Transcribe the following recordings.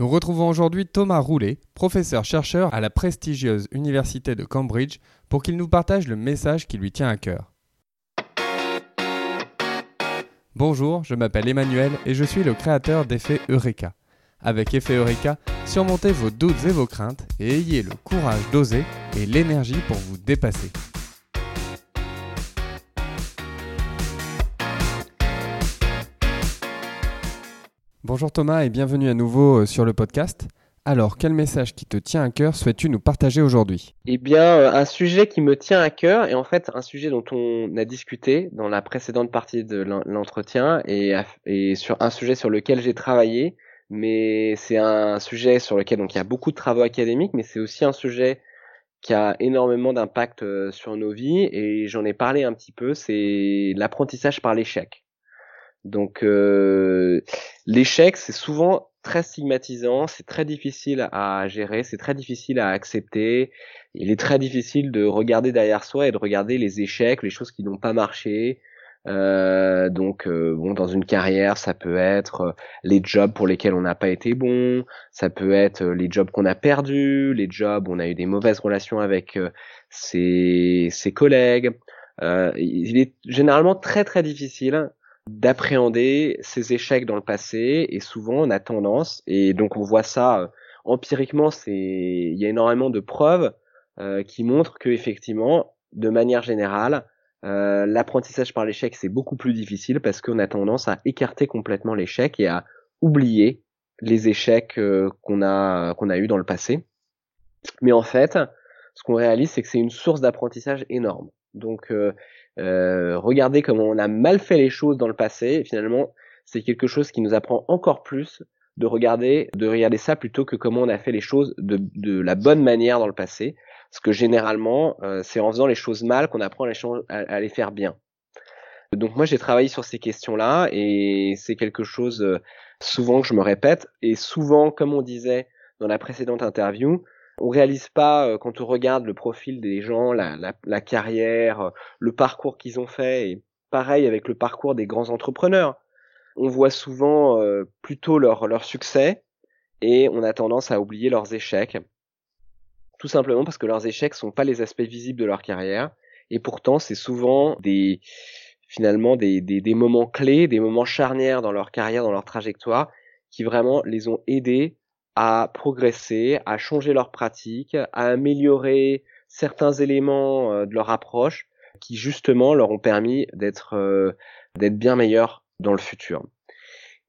Nous retrouvons aujourd'hui Thomas Roulet, professeur-chercheur à la prestigieuse Université de Cambridge, pour qu'il nous partage le message qui lui tient à cœur. Bonjour, je m'appelle Emmanuel et je suis le créateur d'Effet Eureka. Avec Effet Eureka, surmontez vos doutes et vos craintes et ayez le courage d'oser et l'énergie pour vous dépasser. Bonjour Thomas et bienvenue à nouveau euh, sur le podcast. Alors, quel message qui te tient à cœur souhaites-tu nous partager aujourd'hui? Eh bien, euh, un sujet qui me tient à cœur et en fait un sujet dont on a discuté dans la précédente partie de l'entretien et, sur un sujet sur lequel j'ai travaillé, mais c'est un sujet sur lequel donc il y a beaucoup de travaux académiques, mais c'est aussi un sujet qui a énormément d'impact euh, sur nos vies et j'en ai parlé un petit peu, c'est l'apprentissage par l'échec. Donc euh, l'échec, c'est souvent très stigmatisant, c'est très difficile à gérer, c'est très difficile à accepter. Il est très difficile de regarder derrière soi et de regarder les échecs, les choses qui n'ont pas marché. Euh, donc euh, bon, dans une carrière, ça peut être les jobs pour lesquels on n'a pas été bon, ça peut être les jobs qu'on a perdus, les jobs où on a eu des mauvaises relations avec ses, ses collègues. il est généralement très très difficile d'appréhender ces échecs dans le passé et souvent on a tendance et donc on voit ça euh, empiriquement c'est il y a énormément de preuves euh, qui montrent que effectivement de manière générale euh, l'apprentissage par l'échec c'est beaucoup plus difficile parce qu'on a tendance à écarter complètement l'échec et à oublier les échecs qu'on a qu'on a eu dans le passé. Mais en fait ce qu'on réalise c'est que c'est une source d'apprentissage énorme. Donc euh, regarder comment on a mal fait les choses dans le passé, finalement, c'est quelque chose qui nous apprend encore plus de regarder, de regarder ça plutôt que comment on a fait les choses de, de la bonne manière dans le passé. Parce que généralement, euh, c'est en faisant les choses mal qu'on apprend à, les faire bien. Donc moi, j'ai travaillé sur ces questions-là et c'est quelque chose euh, souvent que je me répète. Et souvent, comme on disait dans la précédente interview, on réalise pas euh, quand on regarde le profil des gens, la, carrière, euh, le parcours qu'ils ont fait, et pareil avec le parcours des grands entrepreneurs. On voit souvent euh, plutôt leur, succès et on a tendance à oublier leurs échecs. Tout simplement parce que leurs échecs sont pas les aspects visibles de leur carrière et pourtant c'est souvent des finalement des, des, des moments clés, des moments charnières dans leur carrière, dans leur trajectoire qui vraiment les ont aidés à progresser, à changer leurs pratiques, à améliorer certains éléments euh, de leur approche qui justement leur ont permis d'être euh, d'être bien meilleurs dans le futur.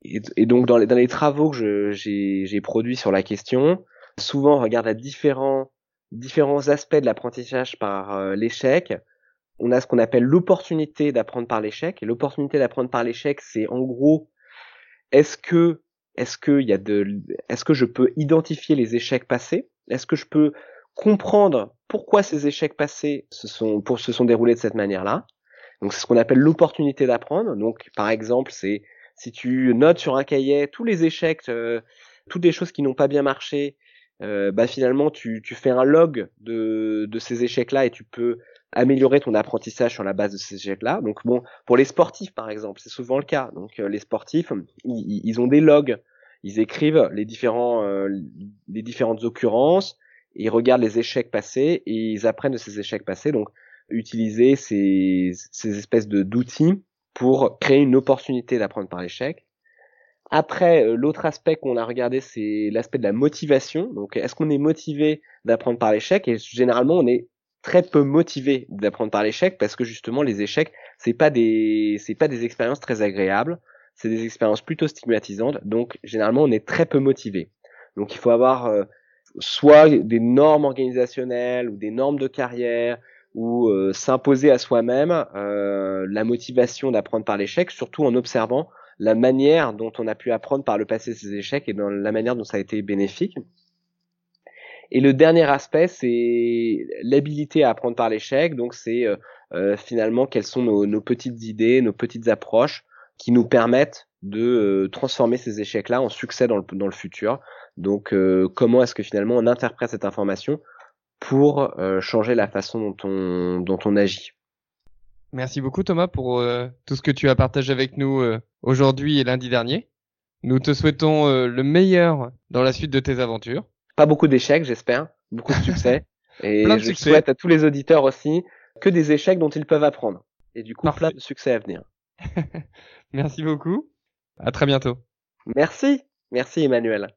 Et, donc dans les, dans les travaux que j'ai produits sur la question, souvent on regarde à différents différents aspects de l'apprentissage par euh, l'échec. On a ce qu'on appelle l'opportunité d'apprendre par l'échec. Et l'opportunité d'apprendre par l'échec, c'est en gros, est-ce que est-ce que y a de, est-ce que je peux identifier les échecs passés? Est-ce que je peux comprendre pourquoi ces échecs passés se sont, se sont déroulés de cette manière-là? Donc c'est ce qu'on appelle l'opportunité d'apprendre. Donc par exemple, c'est si tu notes sur un cahier tous les échecs, euh, toutes les choses qui n'ont pas bien marché, euh, bah finalement tu, tu fais un log de, de ces échecs-là et tu peux améliorer ton apprentissage sur la base de ces échecs-là. Donc bon, pour les sportifs par exemple, c'est souvent le cas. Donc euh, les sportifs, ils, ont des logs, ils écrivent les différents, euh, les différentes occurrences, ils regardent les échecs passés et ils apprennent de ces échecs passés. Donc utiliser ces, ces espèces de d'outils pour créer une opportunité d'apprendre par l'échec. Après, euh, l'autre aspect qu'on a regardé, c'est l'aspect de la motivation. Donc, est-ce qu'on est motivé d'apprendre par l'échec? Et généralement, on est très peu motivé d'apprendre par l'échec parce que justement les échecs c'est pas des c'est pas des expériences très agréables. C'est des expériences plutôt stigmatisantes. Donc généralement on est très peu motivé donc il faut avoir euh, soit des normes organisationnelles ou des normes de carrière ou euh, s'imposer à soi-même euh, la motivation d'apprendre par l'échec surtout en observant la manière dont on a pu apprendre par le passé ces échecs et dans la manière dont ça a été bénéfique et le dernier aspect, c'est l'habilité à apprendre par l'échec. Donc c'est euh, euh, finalement quelles sont nos, petites idées, nos petites approches qui nous permettent de euh, transformer ces échecs-là en succès dans le, futur. Donc comment est-ce que finalement on interprète cette information pour changer la façon dont on, agit? Merci beaucoup Thomas pour tout ce que tu as partagé avec nous aujourd'hui et lundi dernier. Nous te souhaitons le meilleur dans la suite de tes aventures. Pas beaucoup d'échecs, j'espère. Beaucoup de succès. Et Plein de je succès. souhaite à tous les auditeurs aussi que des échecs dont ils peuvent apprendre. Et du coup, Parfait. plein de succès à venir. Merci beaucoup. À très bientôt. Merci. Merci Emmanuel.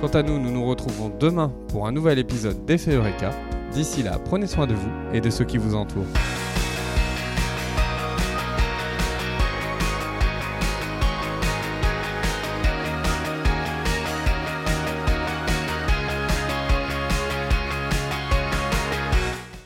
Quant à nous, nous nous retrouvons demain pour un nouvel épisode d'Effet Eureka. D'ici là, prenez soin de vous et de ceux qui vous entourent.